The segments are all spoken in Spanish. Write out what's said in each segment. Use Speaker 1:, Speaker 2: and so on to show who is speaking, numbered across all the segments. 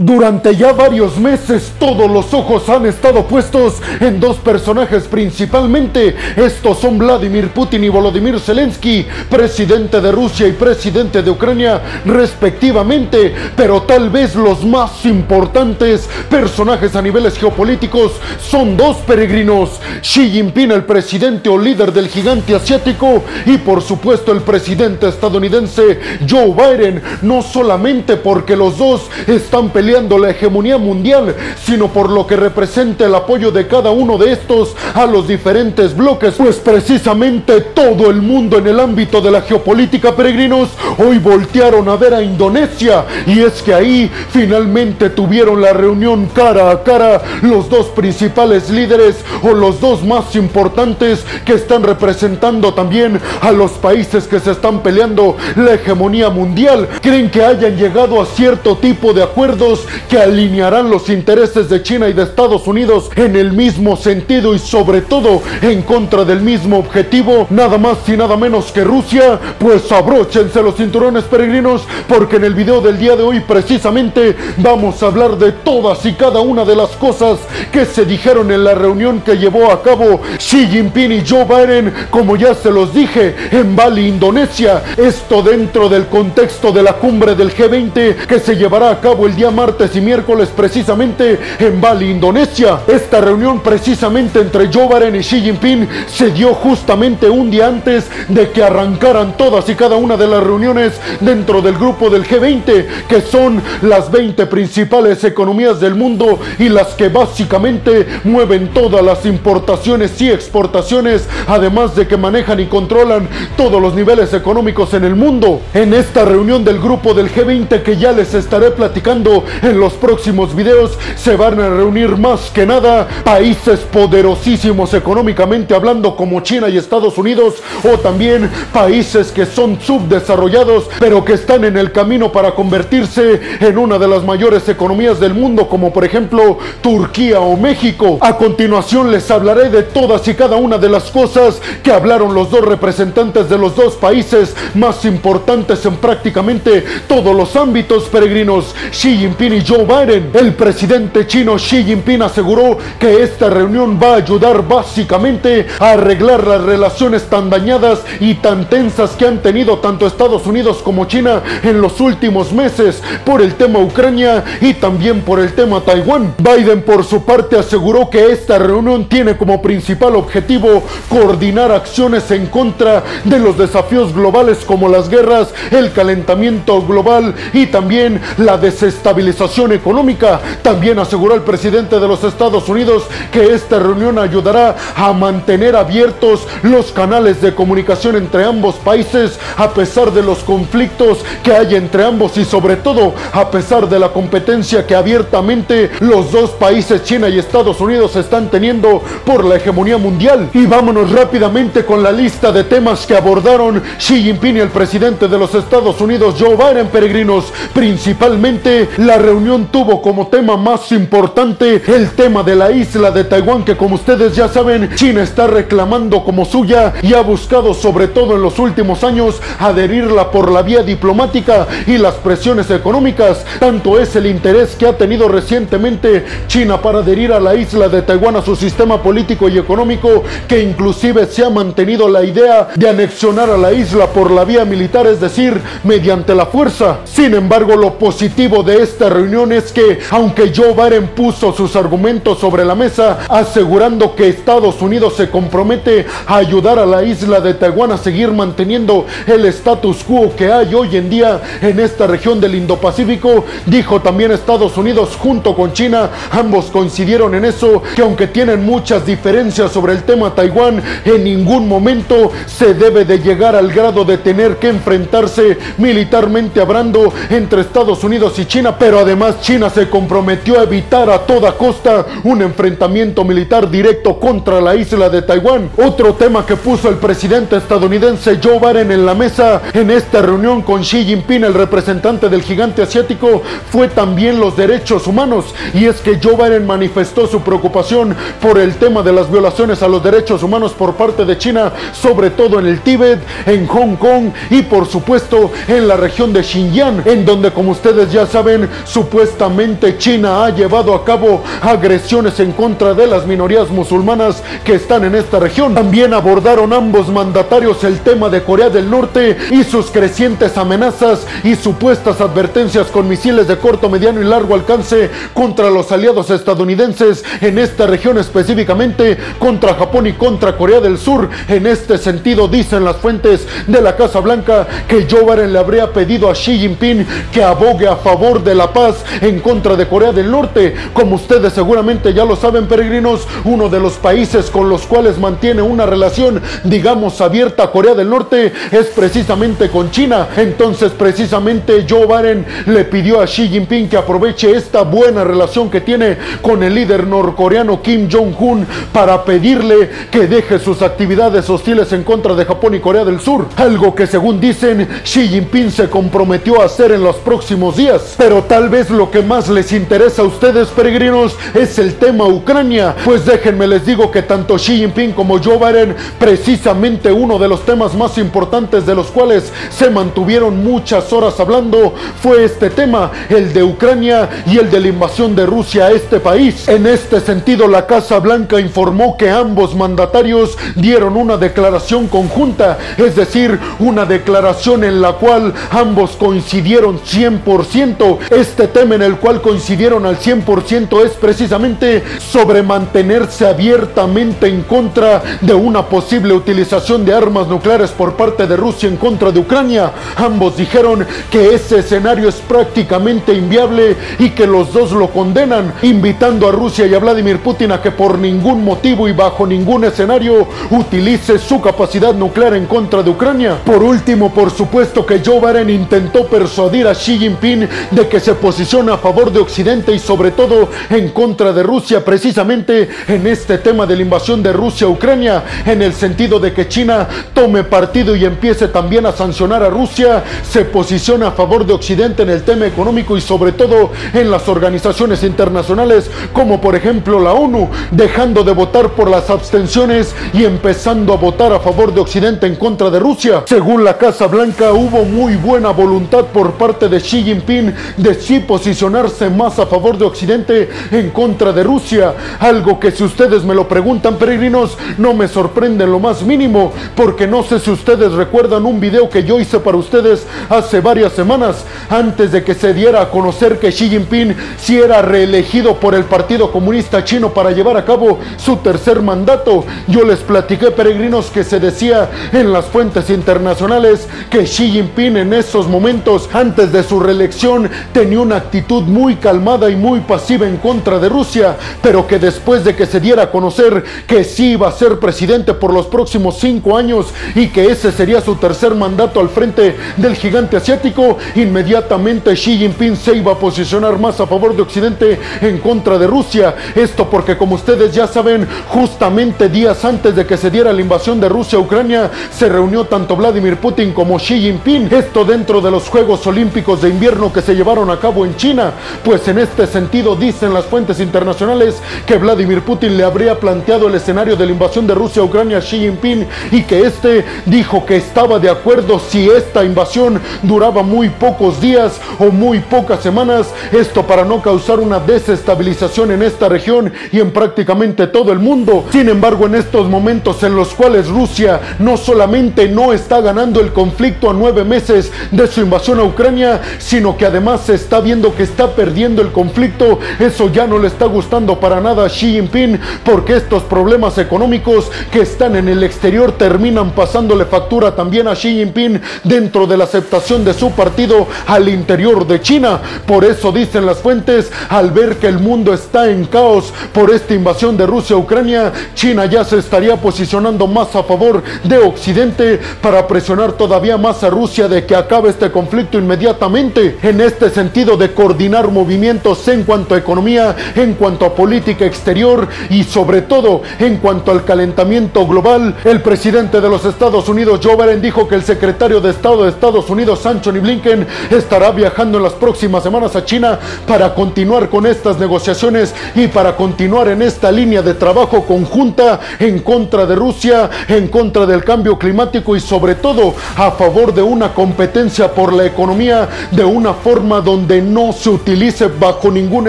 Speaker 1: Durante ya varios meses todos los ojos han estado puestos en dos personajes principalmente. Estos son Vladimir Putin y Volodymyr Zelensky, presidente de Rusia y presidente de Ucrania respectivamente. Pero tal vez los más importantes personajes a niveles geopolíticos son dos peregrinos. Xi Jinping, el presidente o líder del gigante asiático y por supuesto el presidente estadounidense Joe Biden. No solamente porque los dos están peleando la hegemonía mundial, sino por lo que representa el apoyo de cada uno de estos a los diferentes bloques, pues precisamente todo el mundo en el ámbito de la geopolítica peregrinos hoy voltearon a ver a Indonesia. Y es que ahí finalmente tuvieron la reunión cara a cara los dos principales líderes o los dos más importantes que están representando también a los países que se están peleando la hegemonía mundial. Creen que hayan llegado a cierto tipo de acuerdos que alinearán los intereses de China y de Estados Unidos en el mismo sentido y sobre todo en contra del mismo objetivo, nada más y nada menos que Rusia, pues abróchense los cinturones peregrinos porque en el video del día de hoy precisamente vamos a hablar de todas y cada una de las cosas que se dijeron en la reunión que llevó a cabo Xi Jinping y Joe Biden, como ya se los dije, en Bali, Indonesia. Esto dentro del contexto de la cumbre del G20 que se llevará a cabo el día martes martes y miércoles precisamente en Bali, Indonesia. Esta reunión precisamente entre Joe Biden y Xi Jinping se dio justamente un día antes de que arrancaran todas y cada una de las reuniones dentro del grupo del G20, que son las 20 principales economías del mundo y las que básicamente mueven todas las importaciones y exportaciones, además de que manejan y controlan todos los niveles económicos en el mundo. En esta reunión del grupo del G20 que ya les estaré platicando en los próximos videos se van a reunir más que nada países poderosísimos económicamente hablando como China y Estados Unidos o también países que son subdesarrollados pero que están en el camino para convertirse en una de las mayores economías del mundo como por ejemplo Turquía o México. A continuación les hablaré de todas y cada una de las cosas que hablaron los dos representantes de los dos países más importantes en prácticamente todos los ámbitos peregrinos. Xi Jinping y Joe Biden. El presidente chino Xi Jinping aseguró que esta reunión va a ayudar básicamente a arreglar las relaciones tan dañadas y tan tensas que han tenido tanto Estados Unidos como China en los últimos meses por el tema Ucrania y también por el tema Taiwán. Biden por su parte aseguró que esta reunión tiene como principal objetivo coordinar acciones en contra de los desafíos globales como las guerras, el calentamiento global y también la desestabilización económica. También aseguró el presidente de los Estados Unidos que esta reunión ayudará a mantener abiertos los canales de comunicación entre ambos países a pesar de los conflictos que hay entre ambos y sobre todo a pesar de la competencia que abiertamente los dos países, China y Estados Unidos, están teniendo por la hegemonía mundial. Y vámonos rápidamente con la lista de temas que abordaron Xi Jinping y el presidente de los Estados Unidos, Joe Biden, peregrinos, principalmente la reunión tuvo como tema más importante el tema de la isla de Taiwán que como ustedes ya saben China está reclamando como suya y ha buscado sobre todo en los últimos años adherirla por la vía diplomática y las presiones económicas. Tanto es el interés que ha tenido recientemente China para adherir a la isla de Taiwán a su sistema político y económico que inclusive se ha mantenido la idea de anexionar a la isla por la vía militar, es decir, mediante la fuerza. Sin embargo, lo positivo de esta reunión es que, aunque Joe Biden puso sus argumentos sobre la mesa, asegurando que Estados Unidos se compromete a ayudar a la isla de Taiwán a seguir manteniendo el status quo que hay hoy en día en esta región del Indo-Pacífico, dijo también Estados Unidos junto con China, ambos coincidieron en eso, que aunque tienen muchas diferencias sobre el tema Taiwán, en ningún momento se debe de llegar al grado de tener que enfrentarse militarmente hablando entre Estados Unidos y China, pero además China se comprometió a evitar a toda costa un enfrentamiento militar directo contra la isla de Taiwán. Otro tema que puso el presidente estadounidense Joe Biden en la mesa en esta reunión con Xi Jinping, el representante del gigante asiático, fue también los derechos humanos. Y es que Joe Biden manifestó su preocupación por el tema de las violaciones a los derechos humanos por parte de China, sobre todo en el Tíbet, en Hong Kong y por supuesto en la región de Xinjiang, en donde como ustedes ya saben supuestamente China ha llevado a cabo agresiones en contra de las minorías musulmanas que están en esta región. También abordaron ambos mandatarios el tema de Corea del Norte y sus crecientes amenazas y supuestas advertencias con misiles de corto, mediano y largo alcance contra los aliados estadounidenses en esta región específicamente contra Japón y contra Corea del Sur. En este sentido dicen las fuentes de la Casa Blanca que Joe Biden le habría pedido a Xi Jinping que abogue a favor de la paz en contra de Corea del Norte. Como ustedes seguramente ya lo saben, peregrinos, uno de los países con los cuales mantiene una relación, digamos, abierta Corea del Norte es precisamente con China. Entonces, precisamente Joe Biden le pidió a Xi Jinping que aproveche esta buena relación que tiene con el líder norcoreano Kim Jong-un para pedirle que deje sus actividades hostiles en contra de Japón y Corea del Sur. Algo que según dicen Xi Jinping se comprometió a hacer en los próximos días. Pero tal vez lo que más les interesa a ustedes peregrinos es el tema Ucrania. Pues déjenme les digo que tanto Xi Jinping como Joe Biden precisamente uno de los temas más importantes de los cuales se mantuvieron muchas horas hablando fue este tema, el de Ucrania y el de la invasión de Rusia a este país. En este sentido la Casa Blanca informó que ambos mandatarios dieron una declaración conjunta, es decir, una declaración en la cual ambos coincidieron 100%. Este tema en el cual coincidieron al 100% es precisamente sobre mantenerse abiertamente en contra de una posible utilización de armas nucleares por parte de Rusia en contra de Ucrania. Ambos dijeron que ese escenario es prácticamente inviable y que los dos lo condenan, invitando a Rusia y a Vladimir Putin a que por ningún motivo y bajo ningún escenario utilice su capacidad nuclear en contra de Ucrania. Por último, por supuesto que Joe Biden intentó persuadir a Xi Jinping de que se posiciona a favor de Occidente y sobre todo en contra de Rusia, precisamente en este tema de la invasión de Rusia a Ucrania, en el sentido de que China tome partido y empiece también a sancionar a Rusia, se posiciona a favor de Occidente en el tema económico y sobre todo en las organizaciones internacionales como por ejemplo la ONU, dejando de votar por las abstenciones y empezando a votar a favor de Occidente en contra de Rusia. Según la Casa Blanca, hubo muy buena voluntad por parte de Xi Jinping de posicionarse más a favor de Occidente en contra de Rusia, algo que si ustedes me lo preguntan, peregrinos, no me sorprende en lo más mínimo, porque no sé si ustedes recuerdan un video que yo hice para ustedes hace varias semanas, antes de que se diera a conocer que Xi Jinping si era reelegido por el Partido Comunista Chino para llevar a cabo su tercer mandato. Yo les platiqué, peregrinos, que se decía en las fuentes internacionales que Xi Jinping en esos momentos, antes de su reelección, tenía una actitud muy calmada y muy pasiva en contra de Rusia, pero que después de que se diera a conocer que sí iba a ser presidente por los próximos cinco años y que ese sería su tercer mandato al frente del gigante asiático, inmediatamente Xi Jinping se iba a posicionar más a favor de Occidente en contra de Rusia. Esto porque como ustedes ya saben, justamente días antes de que se diera la invasión de Rusia a Ucrania, se reunió tanto Vladimir Putin como Xi Jinping. Esto dentro de los Juegos Olímpicos de Invierno que se llevaron a cabo en China. Pues en este sentido dicen las fuentes internacionales que Vladimir Putin le habría planteado el escenario de la invasión de Rusia a Ucrania a Xi Jinping y que este dijo que estaba de acuerdo si esta invasión duraba muy pocos días o muy pocas semanas, esto para no causar una desestabilización en esta región y en prácticamente todo el mundo. Sin embargo, en estos momentos en los cuales Rusia no solamente no está ganando el conflicto a nueve meses de su invasión a Ucrania, sino que además se viendo que está perdiendo el conflicto, eso ya no le está gustando para nada a Xi Jinping porque estos problemas económicos que están en el exterior terminan pasándole factura también a Xi Jinping dentro de la aceptación de su partido al interior de China. Por eso dicen las fuentes, al ver que el mundo está en caos por esta invasión de Rusia a Ucrania, China ya se estaría posicionando más a favor de Occidente para presionar todavía más a Rusia de que acabe este conflicto inmediatamente. En este sentido de coordinar movimientos en cuanto a economía, en cuanto a política exterior y sobre todo en cuanto al calentamiento global, el presidente de los Estados Unidos, Joe Biden, dijo que el secretario de Estado de Estados Unidos, Anthony Blinken, estará viajando en las próximas semanas a China para continuar con estas negociaciones y para continuar en esta línea de trabajo conjunta en contra de Rusia, en contra del cambio climático y sobre todo a favor de una competencia por la economía de una forma donde no se utilice bajo ningún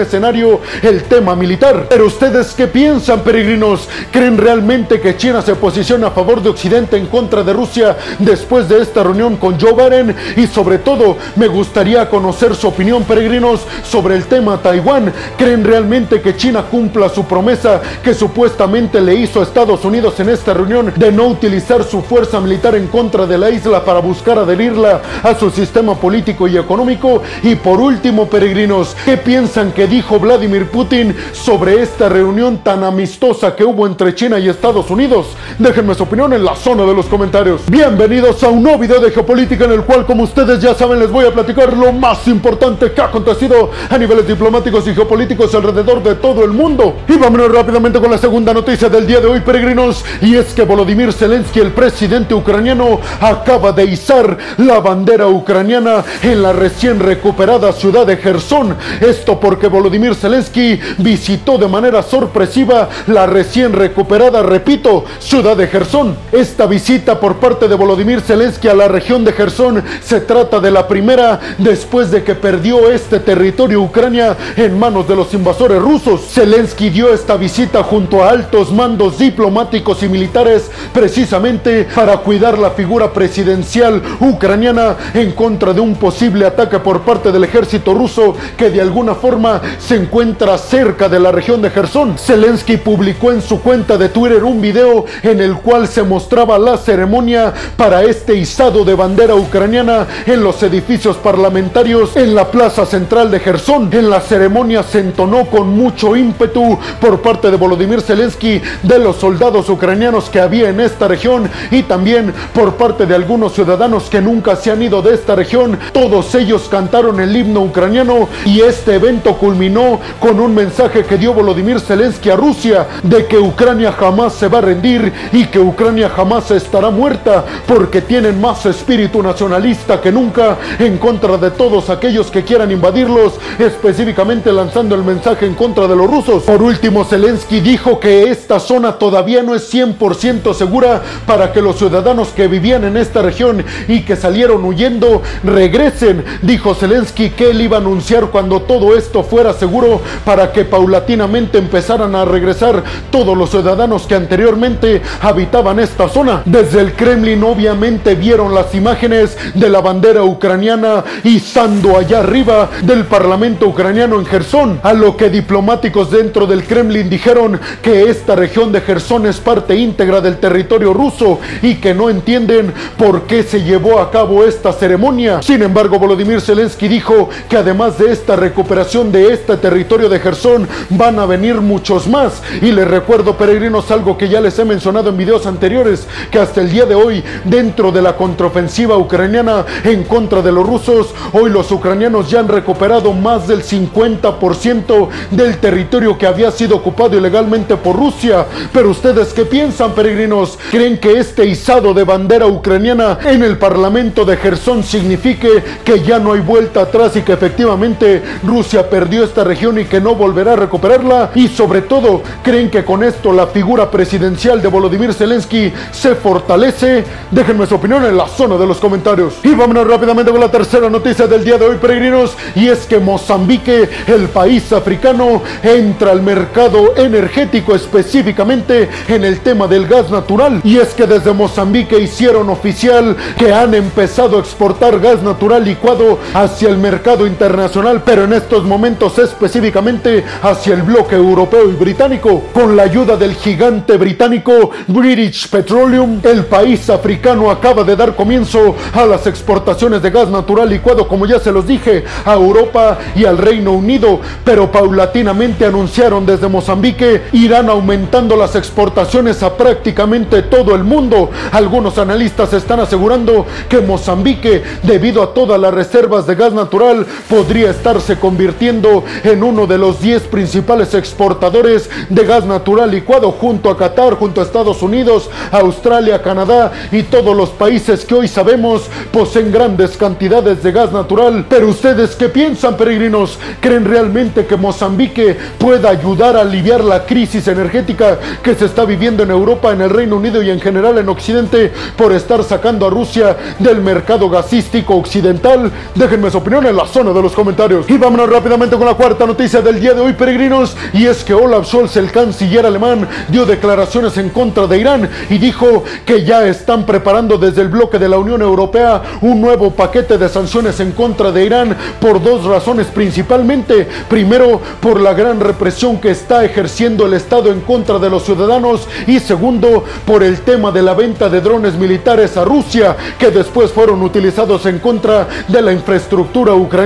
Speaker 1: escenario el tema militar. Pero ustedes qué piensan, peregrinos? ¿Creen realmente que China se posiciona a favor de Occidente en contra de Rusia después de esta reunión con Joe Biden? Y sobre todo, me gustaría conocer su opinión, peregrinos, sobre el tema Taiwán. ¿Creen realmente que China cumpla su promesa que supuestamente le hizo a Estados Unidos en esta reunión de no utilizar su fuerza militar en contra de la isla para buscar adherirla a su sistema político y económico? Y por último, peregrinos, ¿qué piensan que dijo Vladimir Putin sobre esta reunión tan amistosa que hubo entre China y Estados Unidos? Déjenme su opinión en la zona de los comentarios. Bienvenidos a un nuevo video de geopolítica en el cual, como ustedes ya saben, les voy a platicar lo más importante que ha acontecido a niveles diplomáticos y geopolíticos alrededor de todo el mundo. Y vámonos rápidamente con la segunda noticia del día de hoy, peregrinos, y es que Volodymyr Zelensky, el presidente ucraniano, acaba de izar la bandera ucraniana en la recién recuperada ciudad de Gerson. Esto porque Volodymyr Zelensky visitó de manera sorpresiva la recién recuperada, repito, ciudad de Gerson. Esta visita por parte de Volodymyr Zelensky a la región de Gerson se trata de la primera después de que perdió este territorio Ucrania en manos de los invasores rusos. Zelensky dio esta visita junto a altos mandos diplomáticos y militares precisamente para cuidar la figura presidencial ucraniana en contra de un posible ataque por parte del ejército ruso que de alguna forma se encuentra cerca de la región de Gerson. Zelensky publicó en su cuenta de Twitter un video en el cual se mostraba la ceremonia para este izado de bandera ucraniana en los edificios parlamentarios en la plaza central de Gerson. En la ceremonia se entonó con mucho ímpetu por parte de Volodymyr Zelensky de los soldados ucranianos que había en esta región y también por parte de algunos ciudadanos que nunca se han ido de esta región. Todos ellos cantaron el himno ucraniano y este evento culminó con un mensaje que dio Volodymyr Zelensky a Rusia de que Ucrania jamás se va a rendir y que Ucrania jamás estará muerta porque tienen más espíritu nacionalista que nunca en contra de todos aquellos que quieran invadirlos, específicamente lanzando el mensaje en contra de los rusos. Por último, Zelensky dijo que esta zona todavía no es 100% segura para que los ciudadanos que vivían en esta región y que salieron huyendo regresen. Dijo Zelensky que él iba a anunciar cuando todo esto fuera seguro para que paulatinamente empezaran a regresar todos los ciudadanos que anteriormente habitaban esta zona. Desde el Kremlin obviamente vieron las imágenes de la bandera ucraniana izando allá arriba del Parlamento ucraniano en Gerson, a lo que diplomáticos dentro del Kremlin dijeron que esta región de Gerson es parte íntegra del territorio ruso y que no entienden por qué se llevó a cabo esta ceremonia. Sin embargo, Volodymyr Zelensky dijo que además de esta recuperación de este territorio de Gerson, van a venir muchos más. Y les recuerdo, peregrinos, algo que ya les he mencionado en videos anteriores, que hasta el día de hoy, dentro de la contraofensiva ucraniana en contra de los rusos, hoy los ucranianos ya han recuperado más del 50% del territorio que había sido ocupado ilegalmente por Rusia. Pero ustedes qué piensan, peregrinos? ¿Creen que este izado de bandera ucraniana en el Parlamento de Gerson signifique que ya no hay vuelta atrás y que efectivamente Rusia perdió esta región y que no volverá a recuperarla? Y sobre todo, ¿creen que con esto la figura presidencial de Volodymyr Zelensky se fortalece? Déjenme su opinión en la zona de los comentarios. Y vámonos rápidamente con la tercera noticia del día de hoy, peregrinos, y es que Mozambique, el país africano, entra al mercado energético específicamente en el tema del gas natural. Y es que desde Mozambique hicieron oficial que han empezado a exportar gas natural licuado hacia el mercado internacional, pero en estos momentos específicamente hacia el bloque europeo y británico. Con la ayuda del gigante británico British Petroleum, el país africano acaba de dar comienzo a las exportaciones de gas natural licuado, como ya se los dije, a Europa y al Reino Unido, pero paulatinamente anunciaron desde Mozambique irán aumentando las exportaciones a prácticamente todo el mundo. Algunos analistas están asegurando que Mozambique, debido a todas las reservas de gas natural, podría estarse convirtiendo en uno de los 10 principales exportadores de gas natural licuado junto a Qatar, junto a Estados Unidos, Australia, Canadá y todos los países que hoy sabemos poseen grandes cantidades de gas natural. Pero ustedes qué piensan, peregrinos? ¿Creen realmente que Mozambique pueda ayudar a aliviar la crisis energética que se está viviendo en Europa, en el Reino Unido y en general en Occidente por estar sacando a Rusia del mercado gasístico occidental? Déjenme su opinión en la zona zona de los comentarios. Y vámonos rápidamente con la cuarta noticia del día de hoy, peregrinos, y es que Olaf Scholz, el canciller alemán, dio declaraciones en contra de Irán y dijo que ya están preparando desde el bloque de la Unión Europea un nuevo paquete de sanciones en contra de Irán por dos razones principalmente. Primero, por la gran represión que está ejerciendo el Estado en contra de los ciudadanos y segundo, por el tema de la venta de drones militares a Rusia que después fueron utilizados en contra de la infraestructura ucraniana.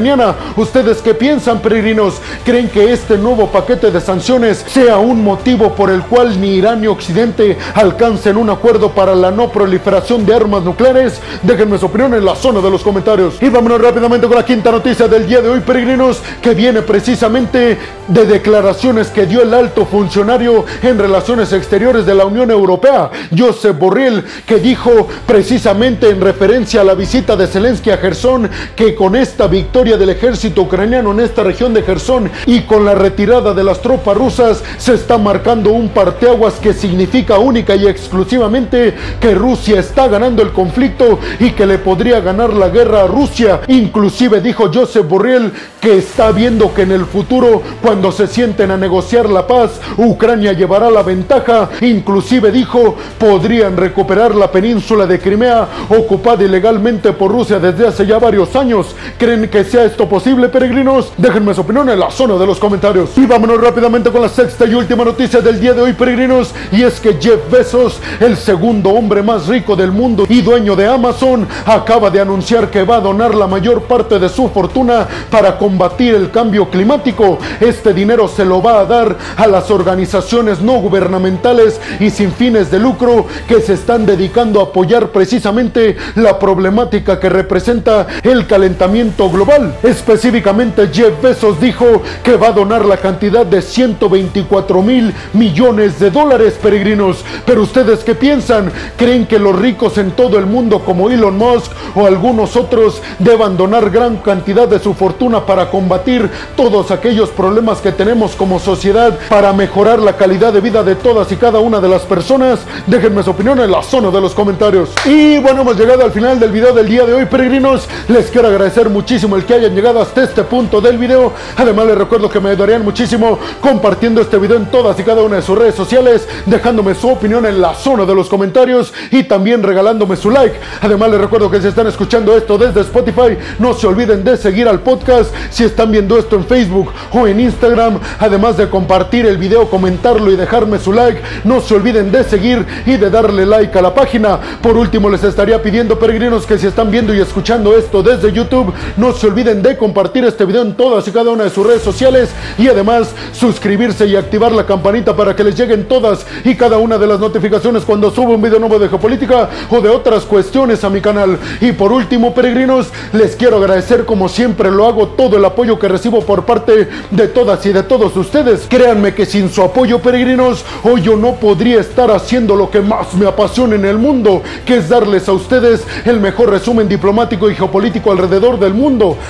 Speaker 1: ¿Ustedes qué piensan, peregrinos? ¿Creen que este nuevo paquete de sanciones sea un motivo por el cual ni Irán ni Occidente alcancen un acuerdo para la no proliferación de armas nucleares? Déjenme su opinión en la zona de los comentarios. Y vámonos rápidamente con la quinta noticia del día de hoy, peregrinos, que viene precisamente de declaraciones que dio el alto funcionario en relaciones exteriores de la Unión Europea, Josep Borrell, que dijo precisamente en referencia a la visita de Zelensky a Gerson que con esta victoria del ejército ucraniano en esta región de Gerson y con la retirada de las tropas rusas se está marcando un parteaguas que significa única y exclusivamente que Rusia está ganando el conflicto y que le podría ganar la guerra a Rusia. Inclusive dijo Josep Borrell que está viendo que en el futuro cuando se sienten a negociar la paz Ucrania llevará la ventaja. Inclusive dijo podrían recuperar la península de Crimea ocupada ilegalmente por Rusia desde hace ya varios años. ¿Creen que sea esto posible, peregrinos? Déjenme su opinión en la zona de los comentarios. Y vámonos rápidamente con la sexta y última noticia del día de hoy, peregrinos. Y es que Jeff Bezos, el segundo hombre más rico del mundo y dueño de Amazon, acaba de anunciar que va a donar la mayor parte de su fortuna para combatir el cambio climático. Este dinero se lo va a dar a las organizaciones no gubernamentales y sin fines de lucro que se están dedicando a apoyar precisamente la problemática que representa el calentamiento global. Específicamente Jeff Bezos dijo que va a donar la cantidad de 124 mil millones de dólares peregrinos. Pero ustedes qué piensan? ¿Creen que los ricos en todo el mundo como Elon Musk o algunos otros deban donar gran cantidad de su fortuna para combatir todos aquellos problemas que tenemos como sociedad para mejorar la calidad de vida de todas y cada una de las personas? Déjenme su opinión en la zona de los comentarios. Y bueno, hemos llegado al final del video del día de hoy, peregrinos. Les quiero agradecer muchísimo el que hayan llegado hasta este punto del video. Además, les recuerdo que me ayudarían muchísimo compartiendo este video en todas y cada una de sus redes sociales, dejándome su opinión en la zona de los comentarios y también regalándome su like. Además, les recuerdo que si están escuchando esto desde Spotify, no se olviden de seguir al podcast si están viendo esto en Facebook o en Instagram. Además de compartir el video, comentarlo y dejarme su like, no se olviden de seguir y de darle like a la página. Por último, les estaría pidiendo, peregrinos, que si están viendo y escuchando esto desde YouTube, no se de compartir este video en todas y cada una de sus redes sociales y además suscribirse y activar la campanita para que les lleguen todas y cada una de las notificaciones cuando subo un video nuevo de geopolítica o de otras cuestiones a mi canal. Y por último, peregrinos, les quiero agradecer como siempre lo hago todo el apoyo que recibo por parte de todas y de todos ustedes. Créanme que sin su apoyo, peregrinos, hoy yo no podría estar haciendo lo que más me apasiona en el mundo, que es darles a ustedes el mejor resumen diplomático y geopolítico alrededor del mundo.